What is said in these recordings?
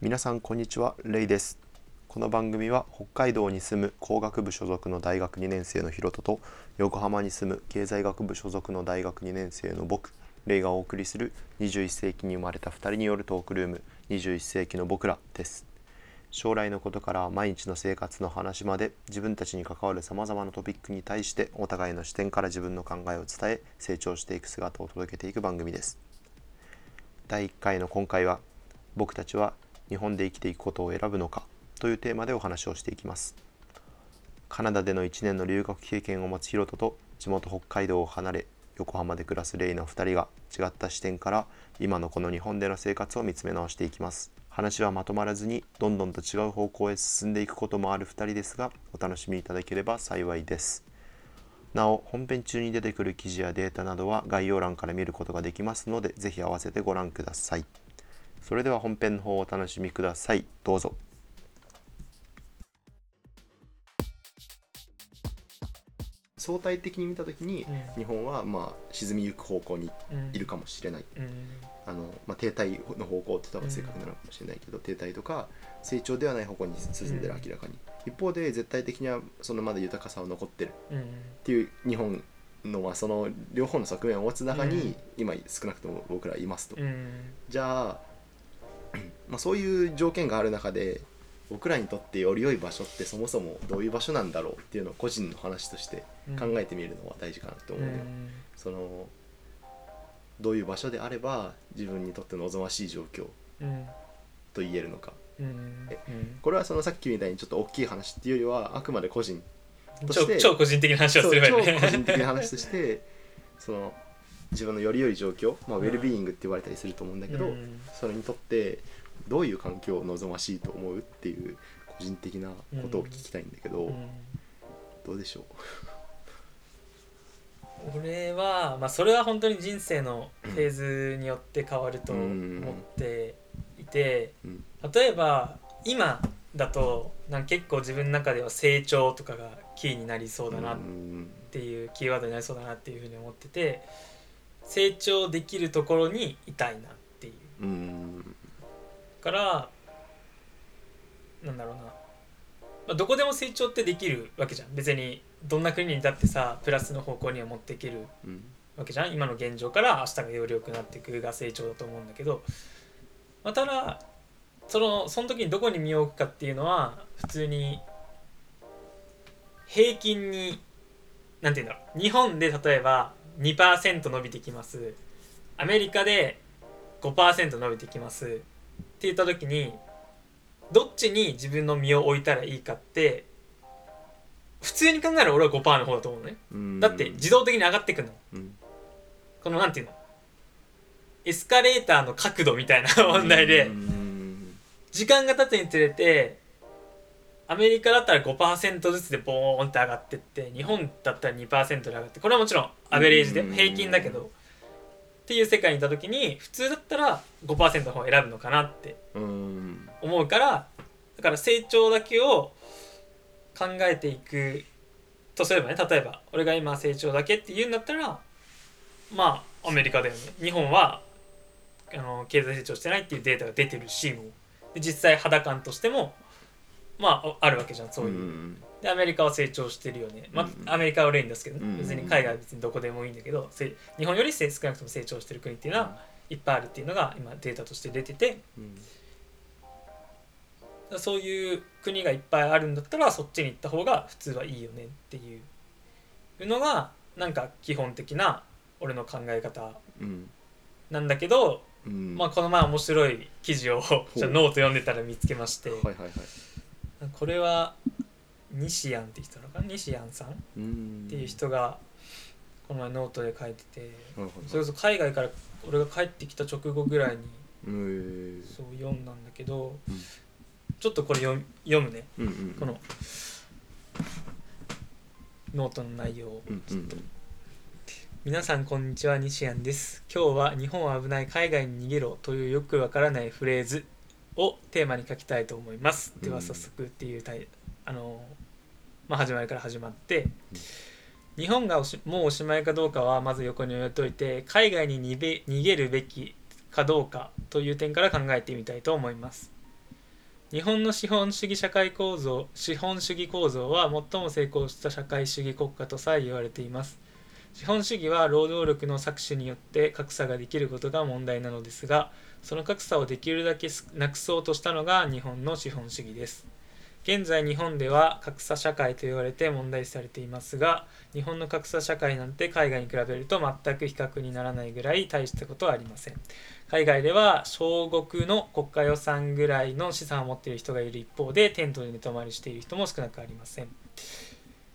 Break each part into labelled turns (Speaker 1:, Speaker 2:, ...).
Speaker 1: 皆さんこんにちはレイです。この番組は北海道に住む工学部所属の大学2年生のヒロトと横浜に住む経済学部所属の大学2年生の僕レイがお送りする21世紀に生まれた2人によるトークルーム21世紀の僕らです。将来のことから毎日の生活の話まで自分たちに関わるさまざまなトピックに対してお互いの視点から自分の考えを伝え成長していく姿を届けていく番組です。第1回の今回は僕たちは日本で生きていくことを選ぶのかというテーマでお話をしていきます。カナダでの1年の留学経験を持つヒロトと地元北海道を離れ横浜で暮らすレイの2人が違った視点から今のこの日本での生活を見つめ直していきます。話はまとまらずにどんどんと違う方向へ進んでいくこともある2人ですがお楽しみいただければ幸いです。なお本編中に出てくる記事やデータなどは概要欄から見ることができますのでぜひ合わせてご覧ください。それでは本編の方をお楽しみください。どうぞ。相対的に見た時に、
Speaker 2: うん。
Speaker 1: 日本はまあ沈みゆく方向にいるかもしれない、
Speaker 2: うん。
Speaker 1: あのまあ、停滞の方向って言った方が正確なのかもしれないけど、停滞とか成長ではない方向に進んでる
Speaker 2: うん
Speaker 1: 明らかに、一方で絶対的にはそのまだ豊かさは残ってる。
Speaker 2: うん。
Speaker 1: っていう日本のまあその両方の側面を持つ中に、
Speaker 2: うん。
Speaker 1: 今少なくとも僕らはいますと、
Speaker 2: うん。
Speaker 1: じゃあ、まあ、そういう条件がある中で僕らにとってより良い場所ってそもそもどういう場所なんだろうっていうのを個人の話として考えてみるのは大事かなと思うよ、そのどういう場所であれば自分にとって望ましい状況
Speaker 2: うん。
Speaker 1: と言えるのか。
Speaker 2: うん。
Speaker 1: えこれはそのさっきみたいにちょっと大きい話っていうよりはあくまで個人として
Speaker 2: 超超個人的な話をすればいいね。
Speaker 1: 超個人的な話として その自分のより良い状況、まあ、ウェルビーイングって言われたりすると思うんだけど、
Speaker 2: うん。
Speaker 1: それにとってどういう環境を望ましいと思うっていう個人的なことを聞きたいんだけど、
Speaker 2: うん。
Speaker 1: どうでしょ
Speaker 2: 俺は、まあ、それは本当に人生のフェーズによって変わると思っていて
Speaker 1: う、うん。
Speaker 2: 例えば今だとなんか結構自分の中では成長とかがキーになりそうだなっ
Speaker 1: うん
Speaker 2: ていうキーワードになりそうだなっていうふうに思ってて成長できるところにいたいなっていう。
Speaker 1: うん。
Speaker 2: からなんだろうな、まあ、どこでも成長ってできるわけじゃん。別にどんな国にだってさプラスの方向には持っていける
Speaker 1: うん。
Speaker 2: わけじゃん。今の現状から明日がより良くなっていくが成長だと思うんだけど、まあ、ただそのその時にどこに身を置くかっていうのは普通に平均になんて言うんだろう。日本で例えば2%伸びてきます。アメリカで5%伸びてきます。って言った時にどっちに自分の身を置いたらいいかって普通に考えたら俺は5%の方だと思うのね。
Speaker 1: うん。
Speaker 2: だって自動的に上がってくの。
Speaker 1: うん。
Speaker 2: このなんていうの？エスカレーターの角度みたいな問題で
Speaker 1: うん。
Speaker 2: 時間が経つにつれてアメリカだったら5%ずつでボーンって上がってって日本だったら2%で上がってこれはもちろんアベレージで
Speaker 1: うん。
Speaker 2: 平均だけど。っていう世界にいた時に普通だったら5%の方を選ぶのかなって
Speaker 1: うん。
Speaker 2: 思うからだから成長だけを考えていくとすればね例えば俺が今成長だけって言うんだったらまあアメリカだよね。日本はあの経済成長してないっていうデータが出てるしもう。で実際肌感としてもまああるわけじゃんそういう、
Speaker 1: ん
Speaker 2: でアメリカは成長してるよね、ま
Speaker 1: うん
Speaker 2: あ、アメリカは例にですけどね、
Speaker 1: うん
Speaker 2: 別に海外は別にどこでもいいんだけどせ日本よりせ少なくとも成長してる国っていうのはいっぱいあるっていうのが今データとして出てて。
Speaker 1: うん。
Speaker 2: そういう国がいっぱいあるんだったらそっちに行った方が普通はいいよねっていうのがなんか基本的な俺の考え方
Speaker 1: うん。
Speaker 2: なんだけど、
Speaker 1: うん。
Speaker 2: まあこの前面白い記事をじゃあノート読んでたら見つけまして、
Speaker 1: はいはいはい
Speaker 2: これは西安って人なのかな？西安さん？っ
Speaker 1: うん。
Speaker 2: ていう人がこの前ノートで書いててそれこそ海外から俺が帰ってきた直後ぐらいに
Speaker 1: うん
Speaker 2: そう読んだんだけど、
Speaker 1: うん。
Speaker 2: ちょっとこれ読むね。
Speaker 1: うんうん
Speaker 2: このノートの内容を。
Speaker 1: うんうん
Speaker 2: 皆さんこんにちは西安です。今日は日本は危ない海外に逃げろというよくわからないフレーズをテーマに書きたいと思います。では早速っていうタイあのまあ始まりから始まって日本がおしもうおしまいかどうかはまず横に置いといて海外に逃げるべきかどうかという点から考えてみたいと思います。日本の資本主義社会構造資本主義構造は最も成功した社会主義国家とさえ言われています資本主義は労働力の搾取によって格差ができることが問題なのですがその格差をできるだけなくそうとしたのが日本の資本主義です。現在日本では格差社会と言われて問題視されていますが日本の格差社会なんて海外に比べると全く比較にならないぐらい大したことはありません。海外では小国の国家予算ぐらいの資産を持っている人がいる一方でテントで寝泊まりしている人も少なくありません。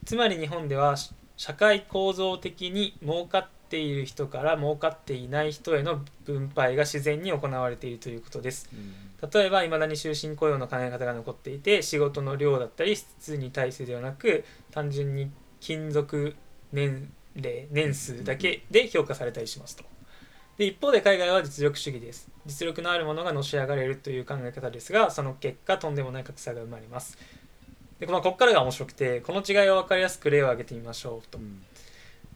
Speaker 2: つまり日本では社会構造的に儲かっている人から儲かっていない人への分配が自然に行われているということです。例えば未だに終身雇用の考え方が残っていて仕事の量だったり質に対してではなく単純に勤続年齢年数だけで評価されたりしますと。で一方で海外は実力主義です。実力のあるものがのし上がれるという考え方ですがその結果とんでもない格差が生まれますで、まあ、ここからが面白くてこの違いを分かりやすく例を挙げてみましょうと、
Speaker 1: うん。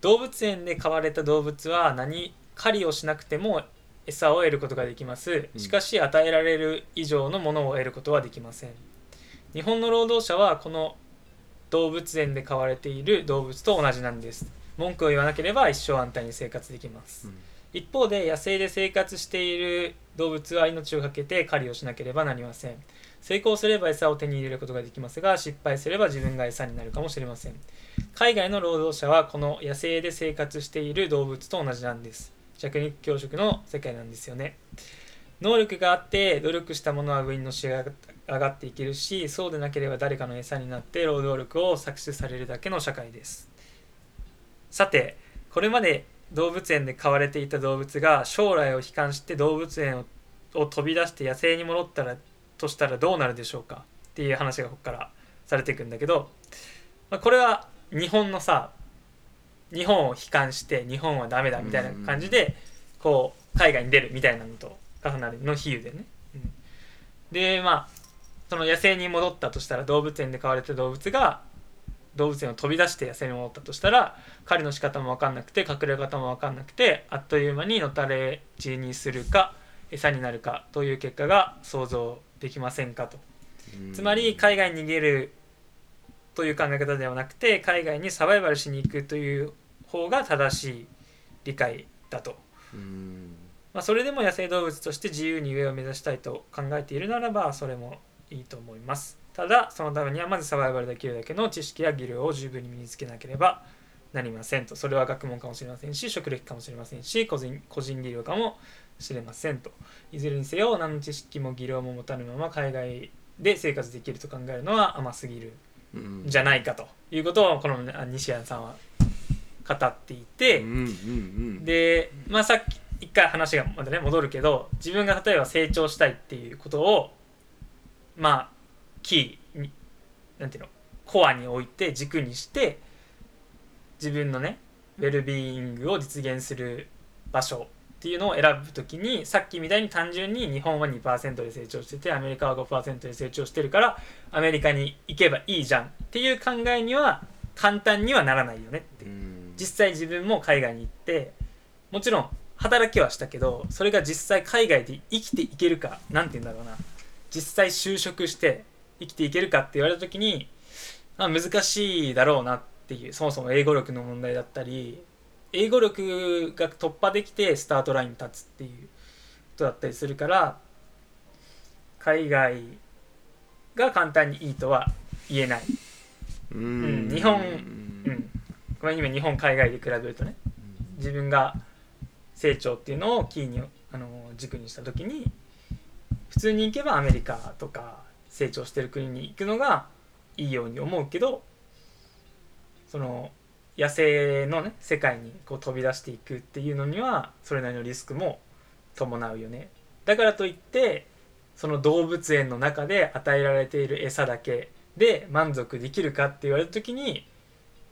Speaker 2: 動物園で飼われた動物は何狩りをしなくても餌を得ることができます。
Speaker 1: うん。
Speaker 2: しかし与えられる以上のものを得ることはできません。日本の労働者はこの動物園で飼われている動物と同じなんです。文句を言わなければ一生安泰に生活できます。一方で野生で生活している動物は命を懸けて狩りをしなければなりません成功すれば餌を手に入れることができますが失敗すれば自分が餌になるかもしれません。海外の労働者はこの野生で生活している動物と同じなんです。弱肉強食の世界なんですよね。能力があって努力した者は上にのし上がっていけるしそうでなければ誰かの餌になって労働力を搾取されるだけの社会です。さてこれまで動物園で飼われていた動物が将来を悲観して動物園を飛び出して野生に戻ったらとしたらどうなるでしょうか？っていう話がここからされていくんだけど、まあ、これは日本のさ日本を悲観して日本はダメだみたいな感じでこう海外に出るみたいなのと重なるの比喩でね、うん。でまあその野生に戻ったとしたら動物園で飼われた動物が動物園を飛び出して野生に戻ったとしたら狩りの仕方も分かんなくて隠れ方も分かんなくてあっという間にのたれ死にするか餌になるかという結果が想像できませんかと。つまり海外に逃げるという考え方ではなくて海外にサバイバルしに行くという方が正しい理解だと、
Speaker 1: うん。
Speaker 2: まあ、それでも野生動物として自由に上を目指したいと考えているならばそれもいいと思います。ただそのためにはまずサバイバルできるだけの知識や技量を十分に身につけなければなりませんと。それは学問かもしれませんし職歴かもしれませんし個人個人技量かもしれませんと。いずれにせよ何の知識も技量も持たぬまま海外で生活できると考えるのは甘すぎる
Speaker 1: うん。
Speaker 2: んじゃないかと。いうことをこのあ西谷さんは語っていて、で、まあ、さっき一回話がまたね戻るけど自分が例えば成長したいっていうことをまあキーになんていうのコアに置いて軸にして自分のねウェルビーイングを実現する場所っていうのを選ぶときにさっきみたいに単純に日本は2%で成長しててアメリカは5%で成長してるからアメリカに行けばいいじゃんっていう考えには簡単にはならないよねって。実際自分も海外に行ってもちろん働きはしたけどそれが実際海外で生きていけるかなんて言うんだろうな。実際就職して生きていけるかって言われた時に、まあ、難しいだろうなっていうそもそも英語力の問題だったり英語力が突破できてスタートラインに立つっていうことだったりするから海外が簡単にいいとは言えない、
Speaker 1: う
Speaker 2: うん日本うん、これ今日本海外で比べるとね自分が成長っていうのをキーにあの軸にした時に普通に行けばアメリカとか成長してる国に行くのがいいように思うけどその野生のね世界にこう飛び出していくっていうのにはそれなりのリスクも伴うよね。だからといってその動物園の中で与えられている餌だけで満足できるかって言われた時に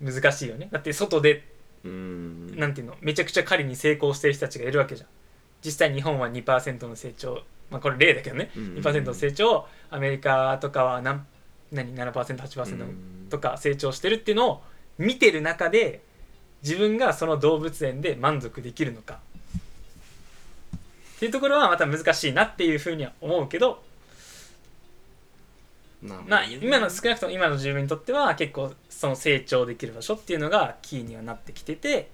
Speaker 2: 難しいよね。だって外で
Speaker 1: うん。
Speaker 2: なんていうのめちゃくちゃ狩りに成功してる人たちがいるわけじゃん。実際日本は2%の成長まあこれ例だけどね、
Speaker 1: うん。
Speaker 2: 2%の成長をアメリカとかは何何 7%8%
Speaker 1: うん
Speaker 2: とか成長してるっていうのを見てる中で自分がその動物園で満足できるのか。っていうところはまた難しいなっていうふうには思うけど。まあ今の少なくとも今の自分にとっては結構その成長できる場所っていうのがキーにはなってきてて。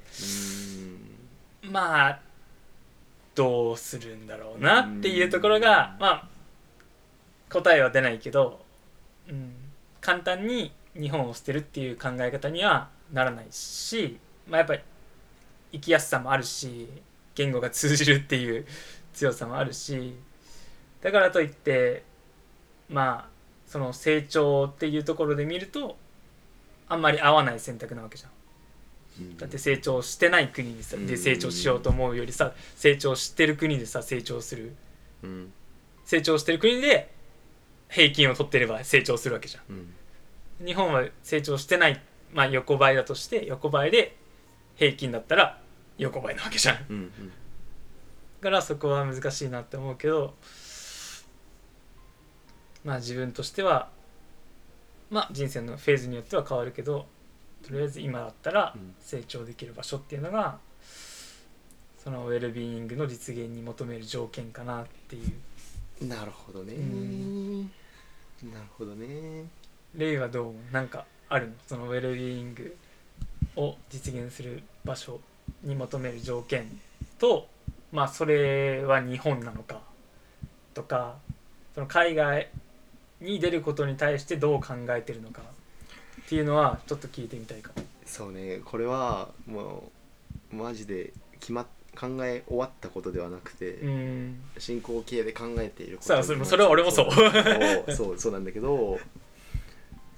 Speaker 2: まあどうするんだろうなっていうところがまあ答えは出ないけど、うん、簡単に日本を捨てるっていう考え方にはならないし、まあ、やっぱり生きやすさもあるし言語が通じるっていう 強さもあるしだからといってまあその成長っていうところで見るとあんまり合わない選択なわけじゃん。だって成長してない国にさで成長しようと思うよりさ成長してる国でさ成長する。
Speaker 1: うん。
Speaker 2: 成長してる国で平均を取ってれば成長するわけじゃ
Speaker 1: うん
Speaker 2: ん日本は成長してないまあ横ばいだとして横ばいで平均だったら横ばいなわけじゃん。だ
Speaker 1: うんうん。
Speaker 2: からそこは難しいなって思うけどまあ自分としてはまあ人生のフェーズによっては変わるけどとりあえず今だったら
Speaker 1: うん
Speaker 2: 成長できる場所っていうのがそのウェルビーイングの実現に求める条件かなっていう。
Speaker 1: なるほどね。
Speaker 2: ん。
Speaker 1: なるほどね
Speaker 2: レイはどうなんかあるの？そのウェルビーイングを実現する場所に求める条件とまあそれは日本なのかとかその海外に出ることに対してどう考えてるのか。っていうのはちょっと聞いてみたいかも。
Speaker 1: そうね。これはもうマジで決まっ考え終わったことではなくて、
Speaker 2: うん。
Speaker 1: 進行形で考えていること
Speaker 2: それもそれは俺もそう。
Speaker 1: そうそうなんだけど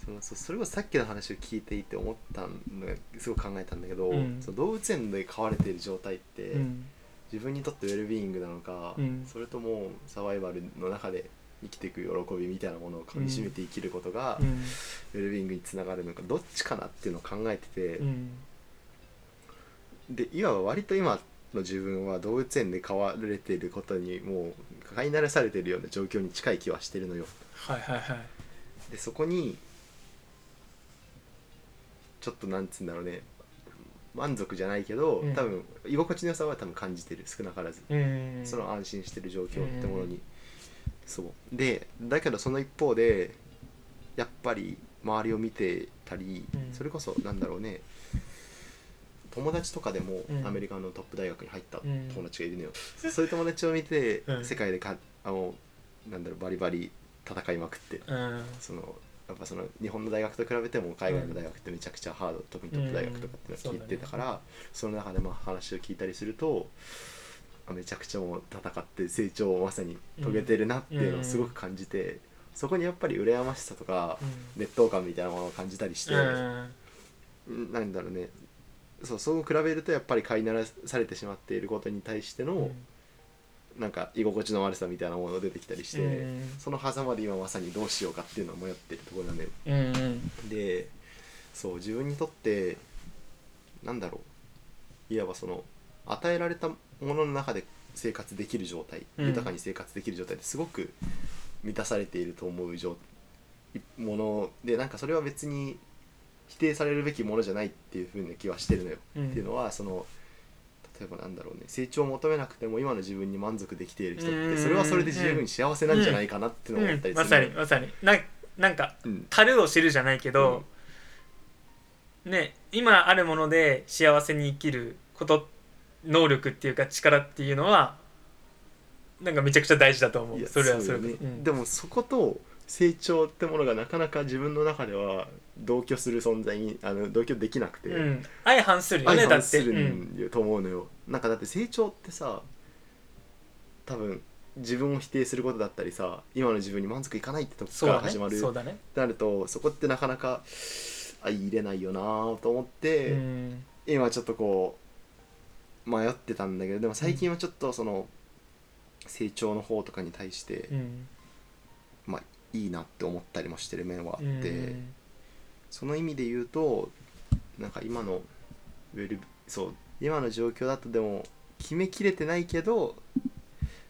Speaker 1: そのそそれこそさっきの話を聞いていて思ったのがすごく考えたんだけど、
Speaker 2: うん。
Speaker 1: その動物園で飼われている状態って、
Speaker 2: うん。
Speaker 1: 自分にとってウェルビーイングなのか、
Speaker 2: うん。
Speaker 1: それともサバイバルの中で生きていく喜びみたいなものをかみしめて生きることが、
Speaker 2: うん。
Speaker 1: ウェルビーイングにつながるのかどっちかなっていうのを考えてて、
Speaker 2: うん。
Speaker 1: で今は割と今の自分は動物園で飼われていることにもう飼い慣らされているような状況に近い気はしてるのよ。
Speaker 2: はいはいはい。
Speaker 1: でそこにちょっとなんつうんだろうね。満足じゃないけど、
Speaker 2: うん。
Speaker 1: 多分居心地の良さは多分感じてる。少なからず、
Speaker 2: うん。
Speaker 1: その安心してる状況ってものに、そう。でだけどその一方でやっぱり周りを見てたり、
Speaker 2: うん。
Speaker 1: それこそなんだろうね。友達とかでも
Speaker 2: うん。
Speaker 1: アメリカのトップ大学に入った
Speaker 2: うん。
Speaker 1: 友達がいるのよ、そういう友達を見て、
Speaker 2: うん。
Speaker 1: 世界でかあのなんだろうバリバリ戦いまくって
Speaker 2: うん。
Speaker 1: そのやっぱその日本の大学と比べても海外の大学ってめちゃくちゃハード、特にトップ大学とかっていうのは聞いてたから、その中でまあ話を聞いたりするとあめちゃくちゃもう戦って成長をまさに遂げてるなっていうのをすごく感じて、そこにやっぱり羨ましさとか劣等感みたいなものを感じたりして、
Speaker 2: うん。
Speaker 1: うんなんだろうね。そうそう比べるとやっぱり飼いならされてしまっていることに対しての、なんか居心地の悪さみたいなものが出てきたりして、
Speaker 2: うん。
Speaker 1: その狭間で今まさにどうしようかっていうのを迷ってるところなんだよ
Speaker 2: うんうん。
Speaker 1: でそう自分にとってなんだろう。いわばその与えられたものの中で生活できる状態、
Speaker 2: うん。
Speaker 1: 豊かに生活できる状態ってすごく満たされていると思う状ものでなんかそれは別に否定されるべきものじゃないっていうふうな気はしてるのよ、
Speaker 2: うん。
Speaker 1: っていうのはその例えばなんだろうね成長を求めなくても今の自分に満足できている人っ
Speaker 2: うん。
Speaker 1: てそれはそれで十分幸せなんじゃないかなってのを思ったりする。
Speaker 2: まさにまさに。ななんか
Speaker 1: うん。
Speaker 2: 樽を知るじゃないけど、ね今あるもので幸せに生きること能力っていうか力っていうのはなんかめちゃくちゃ大事だと思
Speaker 1: いうや
Speaker 2: それはそれ
Speaker 1: そうよね、
Speaker 2: うん。
Speaker 1: でもそこと成長ってものがなかなか自分の中では同居する存在にあの同居できなくて、
Speaker 2: うん、相反するよね
Speaker 1: 相
Speaker 2: だって。
Speaker 1: 反すると思うのよ、なんかだって成長ってさ多分自分を否定することだったりさ今の自分に満足いかないってとこから始まる。
Speaker 2: そうだね。
Speaker 1: なるとそこってなかなか相入れないよなと思って、
Speaker 2: うん。
Speaker 1: 今ちょっとこう迷ってたんだけどでも最近はちょっとその成長の方とかに対して、
Speaker 2: うん。
Speaker 1: まあいいなって思ったりもしてる面はあって、
Speaker 2: うん。
Speaker 1: その意味で言うとなんか今のウェルそう今の状況だとでも決めきれてないけど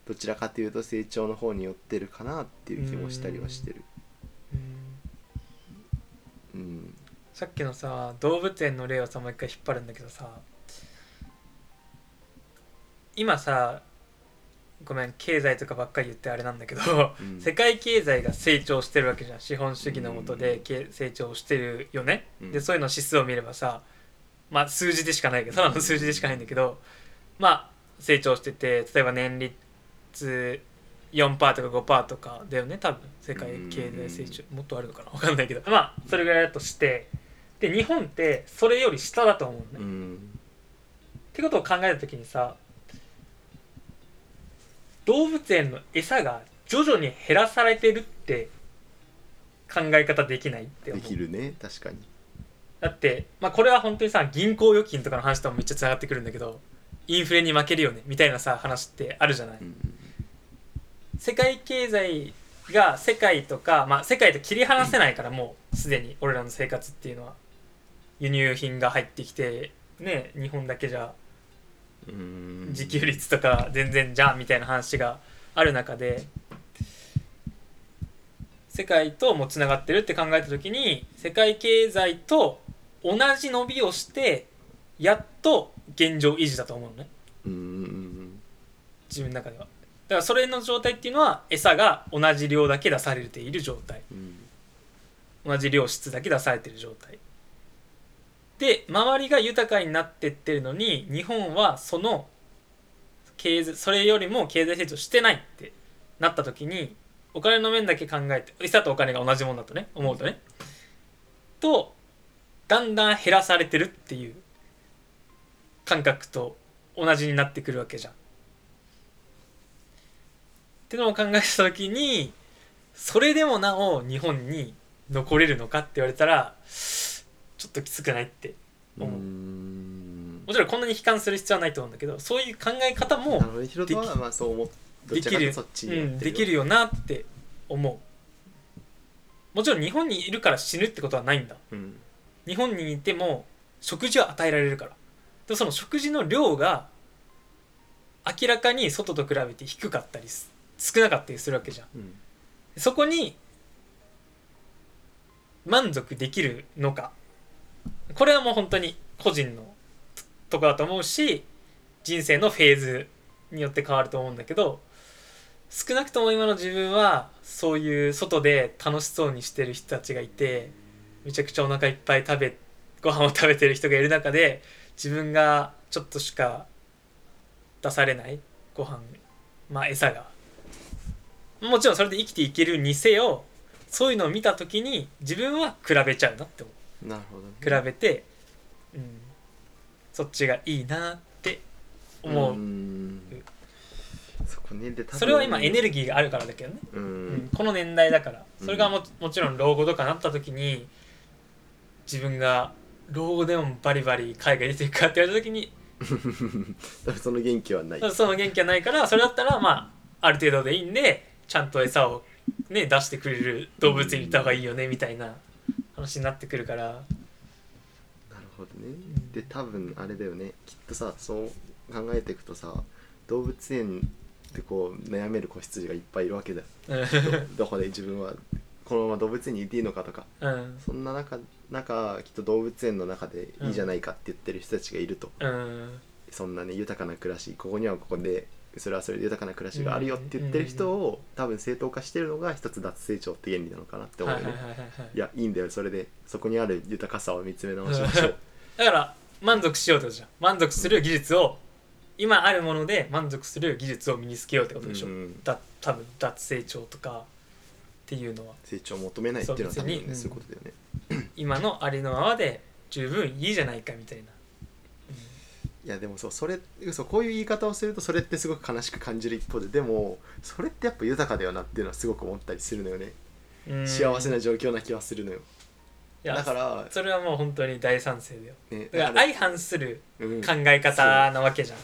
Speaker 1: どちらかというと成長の方に寄ってるかなっていう気もしたりはしてる。
Speaker 2: うん。
Speaker 1: うん。
Speaker 2: さっきのさ動物園の例をさもう一回引っ張るんだけどさ今さごめん経済とかばっかり言ってあれなんだけど、
Speaker 1: うん。
Speaker 2: 世界経済が成長してるわけじゃん資本主義のもとでけ成長してるよね、
Speaker 1: うん。
Speaker 2: でそういうの指数を見ればさまあ数字でしかないけどただの数字でしかないんだけどまあ成長してて例えば年率4%とか5%とかだよね多分。世界経済成長もっとあるのかな？分かんないけど。まあそれぐらいだとしてで日本ってそれより下だと思うのね、
Speaker 1: うん。
Speaker 2: ってことを考えた時にさ動物園の餌が徐々に減らされてるって考え方できないって思う。
Speaker 1: できるね。確かに。
Speaker 2: だって、まあ、これは本当にさ銀行預金とかの話ともめっちゃつながってくるんだけどインフレに負けるよねみたいなさ話ってあるじゃない、
Speaker 1: うん
Speaker 2: 世界経済が世界とか、まあ、世界と切り離せないからもうすでに俺らの生活っていうのは。輸入品が入ってきてね日本だけじゃ
Speaker 1: うん
Speaker 2: 自給率とか全然じゃんみたいな話がある中で世界ともつながってるって考えた時に世界経済と同じ伸びをしてやっと現状維持だと思うのね。
Speaker 1: うん。
Speaker 2: 自分の中では。だからそれの状態っていうのは餌が同じ量だけ出されている状態。
Speaker 1: うん。
Speaker 2: 同じ量質だけ出されてる状態で周りが豊かになってってるのに日本はその経済それよりも経済成長してないってなった時にお金の面だけ考えて餌とお金が同じものだとね思うとねとだんだん減らされてるっていう感覚と同じになってくるわけじゃん。ってのを考えた時にそれでもなお日本に残れるのかって言われたらちょっときつくないって
Speaker 1: う。
Speaker 2: 思う、
Speaker 1: ん。
Speaker 2: もちろんこんなに悲観する必要はないと思うんだけどそういう考え方もできる。できるよなって思う。もちろん日本にいるから死ぬってことはないんだ。
Speaker 1: うん。
Speaker 2: 日本にいても食事は与えられるから。でもその食事の量が明らかに外と比べて低かったりす少なかったりするわけじゃん。
Speaker 1: うん。
Speaker 2: そこに満足できるのかこれはもう本当に個人のとこだと思うし人生のフェーズによって変わると思うんだけど少なくとも今の自分はそういう外で楽しそうにしてる人たちがいてめちゃくちゃお腹いっぱい食べご飯を食べてる人がいる中で自分がちょっとしか出されないご飯まあ餌が。もちろんそれで生きていけるにせよそういうのを見た時に自分は比べちゃうなって思う。
Speaker 1: なるほどね。
Speaker 2: 比べて、うん、そっちがいいなって思う、
Speaker 1: ん。そこね。で
Speaker 2: それは今エネルギーがあるからだけどね、
Speaker 1: う
Speaker 2: うん
Speaker 1: ん
Speaker 2: この年代だから。
Speaker 1: うん。
Speaker 2: それがももちろん老後とかなった時に自分が老後でもバリバリ海外出ていくかって言われた時に
Speaker 1: その元気はない。
Speaker 2: その元気はないからそれだったらまあある程度でいいんでちゃんと餌を、ね、出してくれる動物にいた方がいいよねみたいな話になってくるから。
Speaker 1: なるほどね。で多分あれだよね。きっとさそう考えていくとさ動物園ってこう悩める子羊がいっぱいいるわけだよ。
Speaker 2: うん。
Speaker 1: どこで？自分は。このまま動物園にいていいのかとか。
Speaker 2: うん。
Speaker 1: そんな中中きっと動物園の中でいいじゃないかって言ってる人たちがいると、
Speaker 2: うん。
Speaker 1: そんなね豊かな暮らしここにはここでそれはそれで豊かな暮らしがあるよって言ってる人を、多分正当化してるのが一つ脱成長って原理なのかなって思うよね、
Speaker 2: はい
Speaker 1: やいいんだよそれでそこにある豊かさを見つめ直しましょう。
Speaker 2: だから満足しようってことじゃん。満足する技術を今あるもので満足する技術を身につけようってことでしょ、
Speaker 1: うん
Speaker 2: だ多分脱成長とかっていうのは。
Speaker 1: 成長を求めないっていうのは多分ね
Speaker 2: そう
Speaker 1: そういうことだよね。
Speaker 2: 今のありのままで十分いいじゃないかみたいな、
Speaker 1: いやでもそうそれそうこういう言い方をするとそれってすごく悲しく感じる一方ででもそれってやっぱ豊かだよなっていうのはすごく思ったりするのよね、
Speaker 2: うん。
Speaker 1: 幸せな状況な気はするのよ。
Speaker 2: いや
Speaker 1: だから
Speaker 2: それはもう本当に大賛成だよ。
Speaker 1: ね
Speaker 2: だから相反する
Speaker 1: うん。
Speaker 2: 考え方なわけじゃん、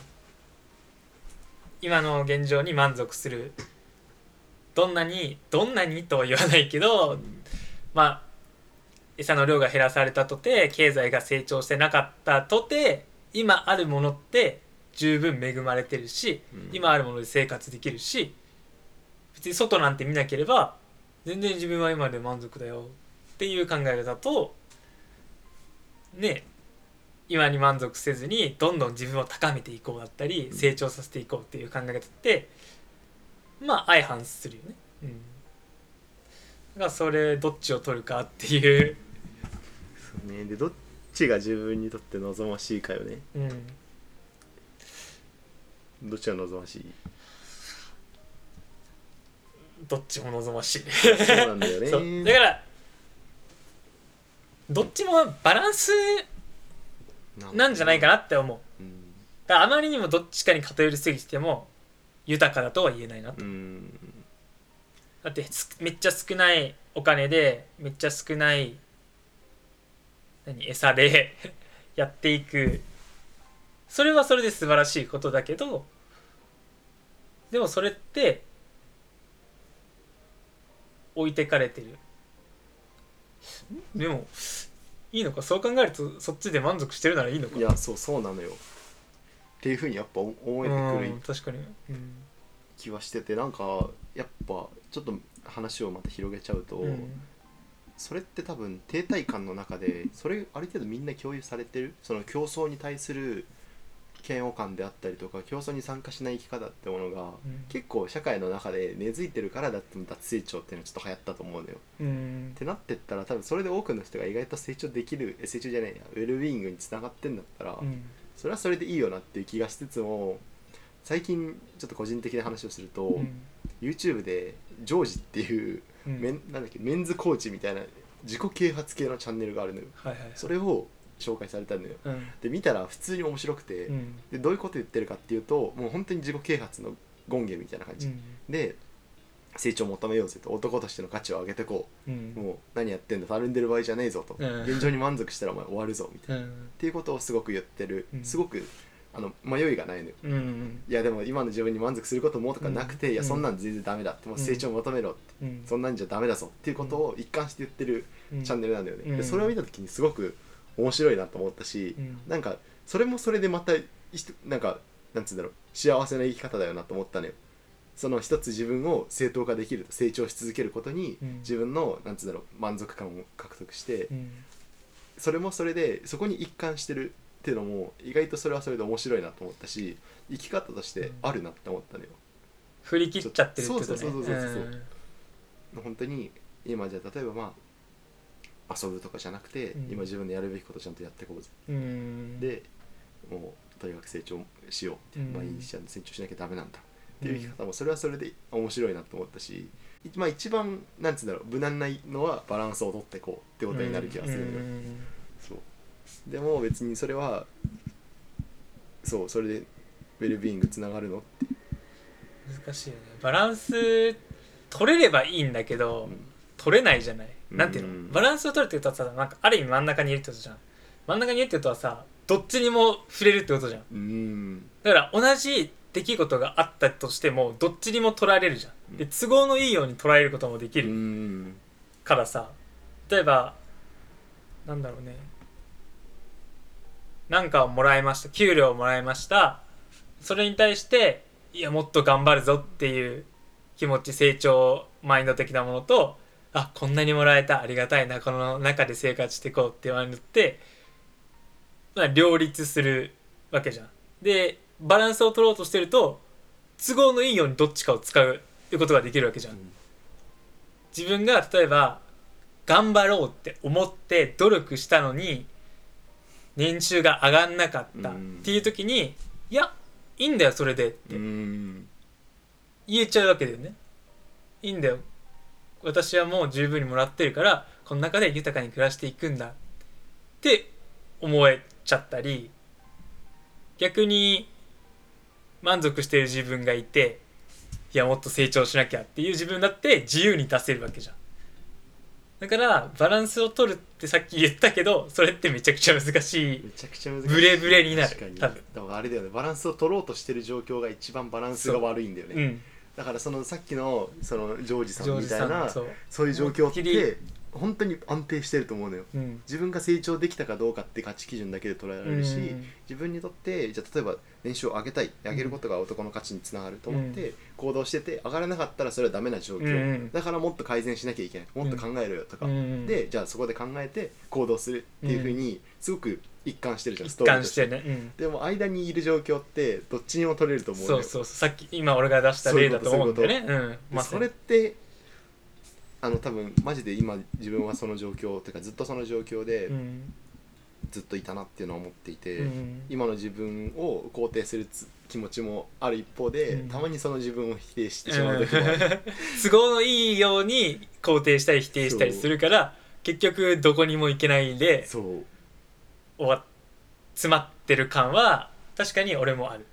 Speaker 2: 今の現状に満足する。どんなにどんなにとは言わないけど、まあ餌の量が減らされたとて経済が成長してなかったとて今あるものって十分恵まれてるし、
Speaker 1: うん。
Speaker 2: 今あるもので生活できるし別に外なんて見なければ全然自分は今で満足だよ。っていう考え方とね今に満足せずにどんどん自分を高めていこうだったり
Speaker 1: うん。
Speaker 2: 成長させていこうっていう考え方ってまあ相反するよね。うん。だからそれどっちを取るかっていう。
Speaker 1: そうね。でどっちが自分にとって望ましいかよね。
Speaker 2: うん。
Speaker 1: どっちが望ましい？
Speaker 2: どっちも望ましい。
Speaker 1: そうなんだよね。
Speaker 2: そう。だからどっちもバランスなんじゃないかなって思う。
Speaker 1: うん。
Speaker 2: だからあまりにもどっちかに偏りすぎても豊かだとは言えないなと。
Speaker 1: うん。
Speaker 2: だってすめっちゃ少ないお金でめっちゃ少ない何餌で やっていく。それはそれで素晴らしいことだけどでもそれって置いてかれてる。んでもいいのか？そう考えるとそっちで満足してるならいいのか？
Speaker 1: いやそうそうなのよ。っていうふうにやっぱ思えてく
Speaker 2: うん
Speaker 1: る
Speaker 2: 確かに、うん。
Speaker 1: 気はしててなんかやっぱちょっと話をまた広げちゃうと、
Speaker 2: うん
Speaker 1: それって多分停滞感の中でそれある程度みんな共有されてる？その競争に対する嫌悪感であったりとか競争に参加しない生き方ってものが、
Speaker 2: うん。
Speaker 1: 結構社会の中で根付いてるからだって脱成長っていうのはちょっと流行ったと思うのよ。
Speaker 2: うん。
Speaker 1: ってなってったら多分それで多くの人が意外と成長できるえ成長じゃないやウェルビーイングにつながってんだったら、
Speaker 2: うん。
Speaker 1: それはそれでいいよなっていう気がしつつも最近ちょっと個人的な話をすると、
Speaker 2: うん。
Speaker 1: YouTube でジョージっていう、
Speaker 2: うん。
Speaker 1: メンなんだっけメンズコーチみたいな自己啓発系のチャンネルがあるのよ。
Speaker 2: はいはいはい。
Speaker 1: それを紹介されたのよ。
Speaker 2: うん。
Speaker 1: で見たら普通に面白くて、
Speaker 2: うん。
Speaker 1: でどういうこと言ってるかっていうともう本当に自己啓発の権限みたいな感じ、
Speaker 2: うん。
Speaker 1: で成長を求めようぜと男としての価値を上げてこ
Speaker 2: う。
Speaker 1: うん。もう何やってんだたるんでる場合じゃねえぞと、
Speaker 2: うん。
Speaker 1: 現状に満足したらお前終わるぞみたいな、っ
Speaker 2: うん。
Speaker 1: ていうことをすごく言ってる、
Speaker 2: うん。
Speaker 1: すごくあの迷いがないのよ。
Speaker 2: うん
Speaker 1: いやでも今の自分に満足することもとかなくて、
Speaker 2: うん
Speaker 1: いやそんなん全然ダメだってもう成長を求めろって、
Speaker 2: うん。
Speaker 1: そんなんじゃダメだぞっていうことを一貫して言ってる
Speaker 2: うん。
Speaker 1: チャンネルなんだよね、
Speaker 2: うん。
Speaker 1: でそれを見た時にすごく面白いなと思ったし、
Speaker 2: うん。
Speaker 1: なんかそれもそれでまたなんかなんつうんだろう幸せな生き方だよなと思ったのよ。その一つ自分を正当化できると成長し続けることに、
Speaker 2: うん。
Speaker 1: 自分のなんつうんだろう満足感を獲得して、
Speaker 2: うん。
Speaker 1: それもそれでそこに一貫してるっていうのも意外とそれはそれで面白いなと思ったし生き方としてあるなって思ったのよ、
Speaker 2: 振り切っちゃってるってことね。
Speaker 1: そうそうそうそうそう本当に今じゃあ例えばまあ遊ぶとかじゃなくて、
Speaker 2: うん。
Speaker 1: 今自分でやるべきことちゃんとやっていこうぜ、
Speaker 2: うん。
Speaker 1: でもうとにかく成長しよう
Speaker 2: うん。
Speaker 1: 成長しなきゃダメなんだ。っていう生き方もそれはそれで面白いなと思ったし、まあ一番なんつうんだろう無難なのはバランスを取っていこうってことになる気がするのよ、
Speaker 2: うん。
Speaker 1: そうでも別にそれはそうそれでウェルビーイングつながるのって、
Speaker 2: 難しいよね。バランス取れればいいんだけど、
Speaker 1: うん。
Speaker 2: 取れないじゃない、
Speaker 1: うん。
Speaker 2: なんていうの？バランスを取るってことはさなんかある意味真ん中にいるってことじゃん。真ん中にいるってことはさどっちにも触れるってことじゃん。
Speaker 1: うん。
Speaker 2: だから同じ出来事があったとしてもどっちにも取られるじゃん。で都合のいいように捉えることもでき
Speaker 1: う
Speaker 2: る
Speaker 1: ん。
Speaker 2: からさ。例えばなんだろうねなんかをもらいました。給料をもらいました。それに対していやもっと頑張るぞっていう気持ち成長マインド的なものとあこんなにもらえたありがたいなこの中で生活していこうって言われるって、まあ、両立するわけじゃん。でバランスを取ろうとしてると都合のいいようにどっちかを使うことができるわけじゃん。自分が例えば頑張ろうって思って努力したのに年収が上がんなかったっていう時にいやいいんだよそれでって
Speaker 1: うん。
Speaker 2: 言えちゃうわけだよね。いいんだよ。私はもう十分にもらってるからこの中で豊かに暮らしていくんだ。って思えちゃったり逆に満足してる自分がいていやもっと成長しなきゃっていう自分だって自由に出せるわけじゃんだからバランスを取るってさっき言ったけどそれってめちゃくちゃ難しい。
Speaker 1: めちゃくちゃ難しい。
Speaker 2: ブレブレになる。
Speaker 1: 確かに。
Speaker 2: 多分。
Speaker 1: あれだよね。バランスを取ろうとしてる状況が一番バランスが悪いんだよね、
Speaker 2: うん。
Speaker 1: だからそのさっきのそのジョージさんみたいな
Speaker 2: そう。
Speaker 1: いう状況って本当に安定してると思うのよ。
Speaker 2: うん。
Speaker 1: 自分が成長できたかどうかって価値基準だけで捉えられるし、
Speaker 2: うん。
Speaker 1: 自分にとってじゃあ例えば年収を上げたい上げることが男の価値につながると思って行動してて上がらなかったらそれはダメな状況、
Speaker 2: うん
Speaker 1: だからもっと改善しなきゃいけない。もっと考えろよとか、
Speaker 2: うん
Speaker 1: でじゃあそこで考えて行動するっていうふうにすごく一貫してるじゃん
Speaker 2: 一
Speaker 1: ストーリー
Speaker 2: 貫し
Speaker 1: て
Speaker 2: てね。うん
Speaker 1: でも間にいる状況ってどっちにも取れると思う
Speaker 2: そうそうそうさっき今俺が出した例だと思うん。だよねうん
Speaker 1: それってあの多分マジで今自分はその状況っていうかずっとその状況で
Speaker 2: うん。
Speaker 1: ずっといたなっていうのは思っていて、
Speaker 2: うん。
Speaker 1: 今の自分を肯定するつ気持ちもある一方で、
Speaker 2: うん。
Speaker 1: たまにその自分を否定してしまう時もある、
Speaker 2: 都合のいいように肯定したり否定したりするから結局どこにも行けないで
Speaker 1: そう。
Speaker 2: 終わっ詰まってる感は確かに俺もある。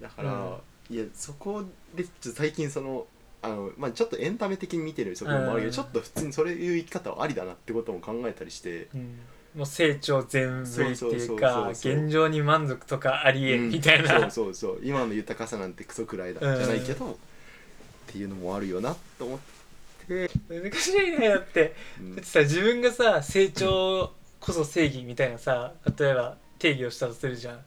Speaker 1: だから、いやそこでちょっと最近そのあの、まあ、ちょっとエンタメ的に見てる側面もあるけど、
Speaker 2: うん。
Speaker 1: ちょっと普通にそういう生き方はありだなってことも考えたりして、
Speaker 2: もう成長全振りっていうか現状に満足とかありえ
Speaker 1: うん。
Speaker 2: みたいな、
Speaker 1: そうそうそう。今の豊かさなんてクソくらいだじゃないけど、っていうのもあるよなと思って、
Speaker 2: 難しいねだって。
Speaker 1: うん。
Speaker 2: だってさ自分がさ成長こそ正義みたいなさ例えば定義をしたとするじゃん。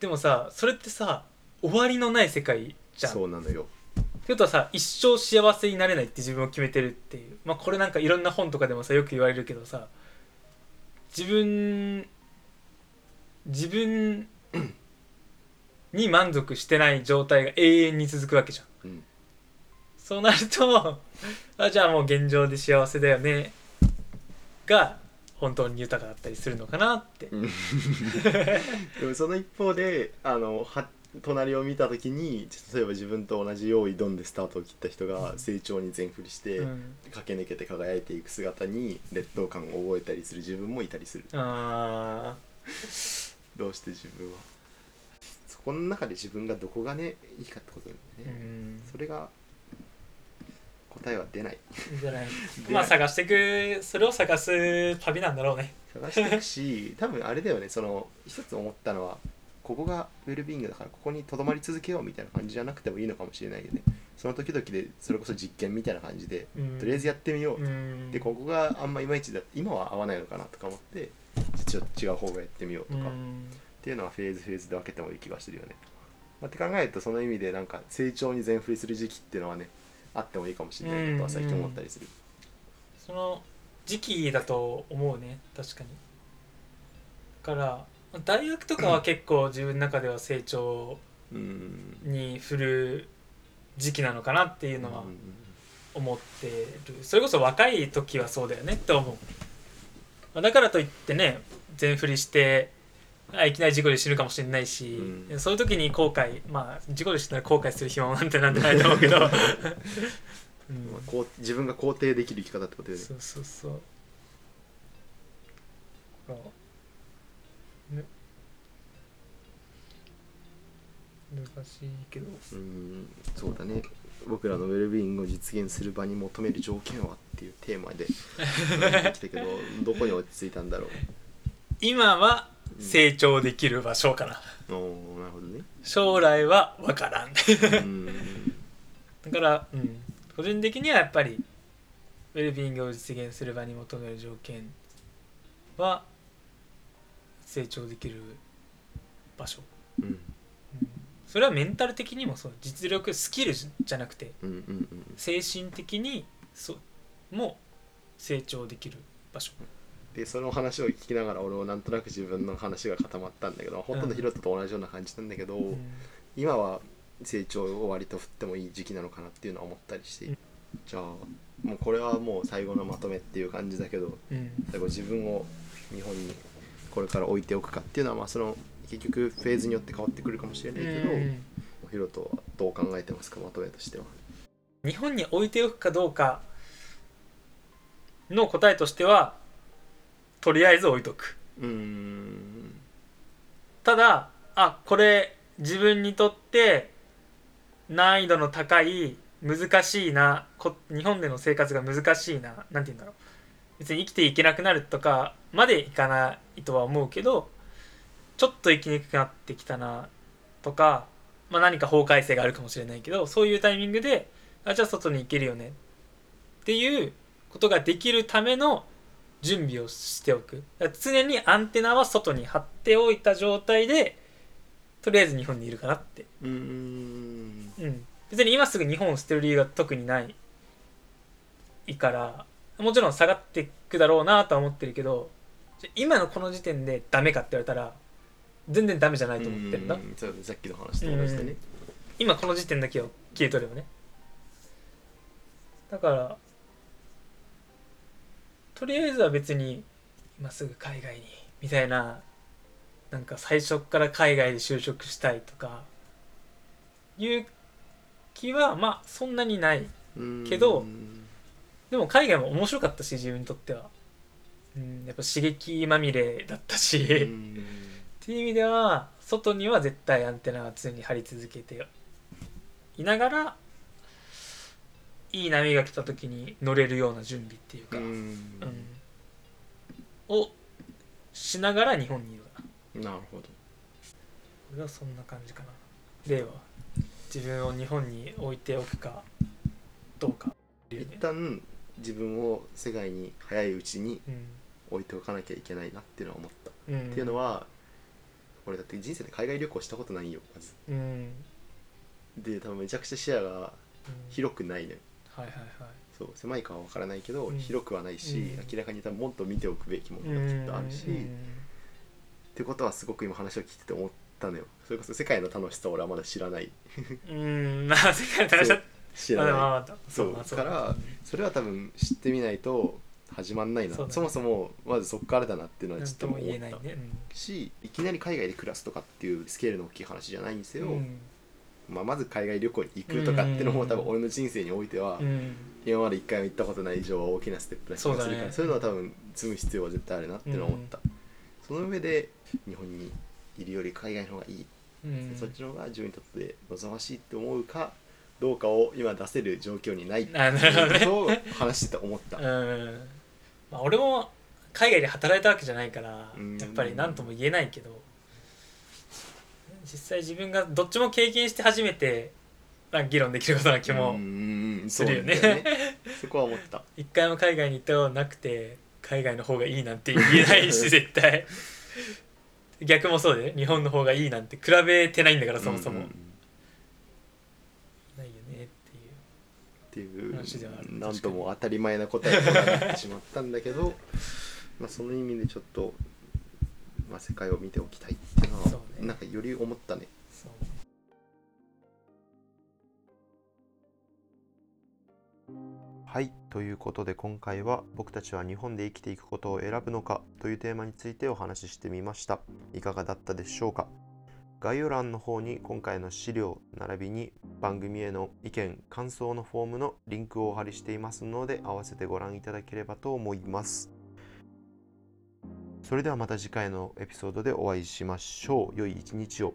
Speaker 2: でもさそれってさ終わりのない世界じゃん。
Speaker 1: そうなのよ。
Speaker 2: ってことはさ一生幸せになれないって自分を決めてるっていう。まあこれなんかいろんな本とかでもさよく言われるけどさ自分自分に満足してない状態が永遠に続くわけじゃん。
Speaker 1: うん。
Speaker 2: そうなるとあじゃあもう現状で幸せだよね。が本当に豊かだったりするのかなって。
Speaker 1: うん。でもその一方であのは隣を見た時に例えば自分と同じ用意ドンでスタートを切った人が成長に全振りして、
Speaker 2: うん。
Speaker 1: 駆け抜けて輝いていく姿に劣等感を覚えたりする自分もいたりする。
Speaker 2: あ
Speaker 1: どうして自分は。そこの中で自分がどこがねいいかってことだよね、
Speaker 2: ん。
Speaker 1: それが答えは出ない。
Speaker 2: じゃない。
Speaker 1: で
Speaker 2: まあ探していくそれを探す旅なんだろうね。
Speaker 1: 探していくし多分あれだよね。その一つ思ったのはここがウェルビーイングだからここにとどまり続けようみたいな感じじゃなくてもいいのかもしれないよね。その時々でそれこそ実験みたいな感じで、
Speaker 2: うん。
Speaker 1: とりあえずやってみよう、
Speaker 2: うん。
Speaker 1: でここがあんまいまいちだ今は合わないのかなとか思ってちょっと違う方がやってみようとか、っ
Speaker 2: うん。
Speaker 1: ていうのはフェーズフェーズで分けてもいい気がするよね、まあ、って考えるとその意味でなんか成長に全振りする時期っていうのはねあってもいいかもしれないなとは最近思ったりする、
Speaker 2: その時期だと思うね確かに。だから大学とかは結構自分の中では成長
Speaker 1: うん
Speaker 2: に振る時期なのかなっていうのは
Speaker 1: うん
Speaker 2: 思ってる。それこそ若い時はそうだよねって思う。まあだからといってね全振りしてあいきなり事故で死ぬかもしれないし、
Speaker 1: うん。
Speaker 2: そういう時に後悔まあ事故で死んだら後悔する暇もなんてなんてないと思うけど、う ん
Speaker 1: まあこう自分が肯定できる生き方ってことよね。
Speaker 2: そうそうそうね。難しいけど。
Speaker 1: うんそうだね。僕らのウェルビーイングを実現する場に求める条件はっていうテーマで 来たけどどこに落ち着いたんだろう。
Speaker 2: 今は成長できる場所かな、
Speaker 1: おーなるほどね。
Speaker 2: 将来は分からん。
Speaker 1: うん。
Speaker 2: だから、うん、個人的にはやっぱりウェルビーイングを実現する場に求める条件は成長できる場所、
Speaker 1: うん。
Speaker 2: うん。それはメンタル的にもそう。実力スキルじゃなくて
Speaker 1: うんうんうん。
Speaker 2: 精神的にそうも成長できる場所。
Speaker 1: でその話を聞きながら俺もなんとなく自分の話が固まったんだけどほとん。どヒロトと同じような感じなんだけど、
Speaker 2: うん。
Speaker 1: 今は成長を割と振ってもいい時期なのかなっていうのは思ったりして、
Speaker 2: うん。
Speaker 1: じゃあもうこれはもう最後のまとめっていう感じだけど
Speaker 2: うん。
Speaker 1: 最後自分を日本にこれから置いておくかっていうのはまあその結局フェーズによって変わってくるかもしれないけど、
Speaker 2: うん。
Speaker 1: ヒロトはどう考えてますかまとめとしては。
Speaker 2: 日本に置いておくかどうかの答えとしてはとりあえず置いとく。
Speaker 1: うーん。
Speaker 2: ただあこれ自分にとって難易度の高い難しいなこ日本での生活が難しいななんて言うんだろう別に生きていけなくなるとかまでいかないとは思うけどちょっと生きにくくなってきたなとか、まあ、何か法改正があるかもしれないけどそういうタイミングであじゃあ外に行けるよね。っていうことができるための準備をしておく。常にアンテナは外に張っておいた状態でとりあえず日本にいるかなって、
Speaker 1: うーん。
Speaker 2: うん、別に今すぐ日本を捨てる理由が特にないいからもちろん下がってくだろうなとは思ってるけど今のこの時点でダメかって言われたら全然ダメじゃないと思ってるんだ。
Speaker 1: うんそうさっきの話と同じだね。
Speaker 2: 今この時点だけを切り取ればね。だからとりあえずは別に今すぐ海外にみたいななんか最初から海外で就職したいとかいう気はまあそんなにない
Speaker 1: うん
Speaker 2: けど
Speaker 1: うん
Speaker 2: でも海外も面白かったし自分にとっては、うん、やっぱ刺激まみれだったし、
Speaker 1: う
Speaker 2: っ
Speaker 1: ん
Speaker 2: ていう意味では外には絶対アンテナが常に張り続けていながらいい波が来た時に乗れるような準備っていうか、
Speaker 1: う
Speaker 2: うん。
Speaker 1: ん
Speaker 2: をしながら日本にいるかな。
Speaker 1: なるほど。
Speaker 2: 俺はそんな感じかな。例は自分を日本に置いておくかどうか
Speaker 1: 一
Speaker 2: ね。
Speaker 1: 旦自分を世界に早いうちに
Speaker 2: うん。
Speaker 1: 置いておかなきゃいけないなっていうのは思った、
Speaker 2: うん。
Speaker 1: っていうのは俺だって人生で海外旅行したことないよまず。
Speaker 2: うん。
Speaker 1: で多分めちゃくちゃ視野が広くないのよ
Speaker 2: はいはいはい。
Speaker 1: そう狭いかは分からないけど、
Speaker 2: うん。
Speaker 1: 広くはないし、
Speaker 2: うん。
Speaker 1: 明らかに多分もっと見ておくべきものがきっとあるし、
Speaker 2: うん。
Speaker 1: ってことはすごく今話を聞いてて思ったのよ。それこそ世界の楽しさを俺はまだ知らない。
Speaker 2: うん。まあ世界の楽しさ
Speaker 1: 知らない。そう。
Speaker 2: まあ
Speaker 1: からそれは多分知ってみないと始まんないな。
Speaker 2: そ
Speaker 1: もそもまずそこからだなっていうのはちょっと思った。
Speaker 2: ね
Speaker 1: しいきなり海外で暮らすとかっていうスケールの大きい話じゃないんですよ、
Speaker 2: うん。
Speaker 1: まあ、まず海外旅行に行くとかっていうのも多分俺の人生においては
Speaker 2: うん。
Speaker 1: 今まで一回も行ったことない以上は大きなステップな気がするから
Speaker 2: そう
Speaker 1: いうのは多分積む必要は絶対あるなってのは思った、その上で日本にいるより海外の方がいい、
Speaker 2: うん。
Speaker 1: そっちの方が自分にとって望ましいって思うかどうかを今出せる状況にないっていうことを話してて思った、
Speaker 2: うん。まあ俺も海外で働いたわけじゃないから
Speaker 1: うん。
Speaker 2: やっぱり何とも言えないけど実際自分がどっちも経験して初めて議論できることな気もするよね。
Speaker 1: ね。そこは思った。
Speaker 2: 一回も海外に行ったことなくて海外の方がいいなんて言えないし 絶対。逆もそうでね日本の方がいいなんて比べてないんだからそもそも、
Speaker 1: うんうんうん
Speaker 2: ないよねっていう
Speaker 1: なんとも当たり前な答えになってしまったんだけど まあその意味でちょっと、まあ、世界を見ておきたいっていうのは
Speaker 2: そうね。
Speaker 1: なんかより思ったね。はいということで今回は僕たちは日本で生きていくことを選ぶのかというテーマについてお話ししてみました。いかがだったでしょうか？概要欄の方に今回の資料並びに番組への意見感想のフォームのリンクをお貼りしていますので合わせてご覧いただければと思います。それではまた次回のエピソードでお会いしましょう。良い一日を。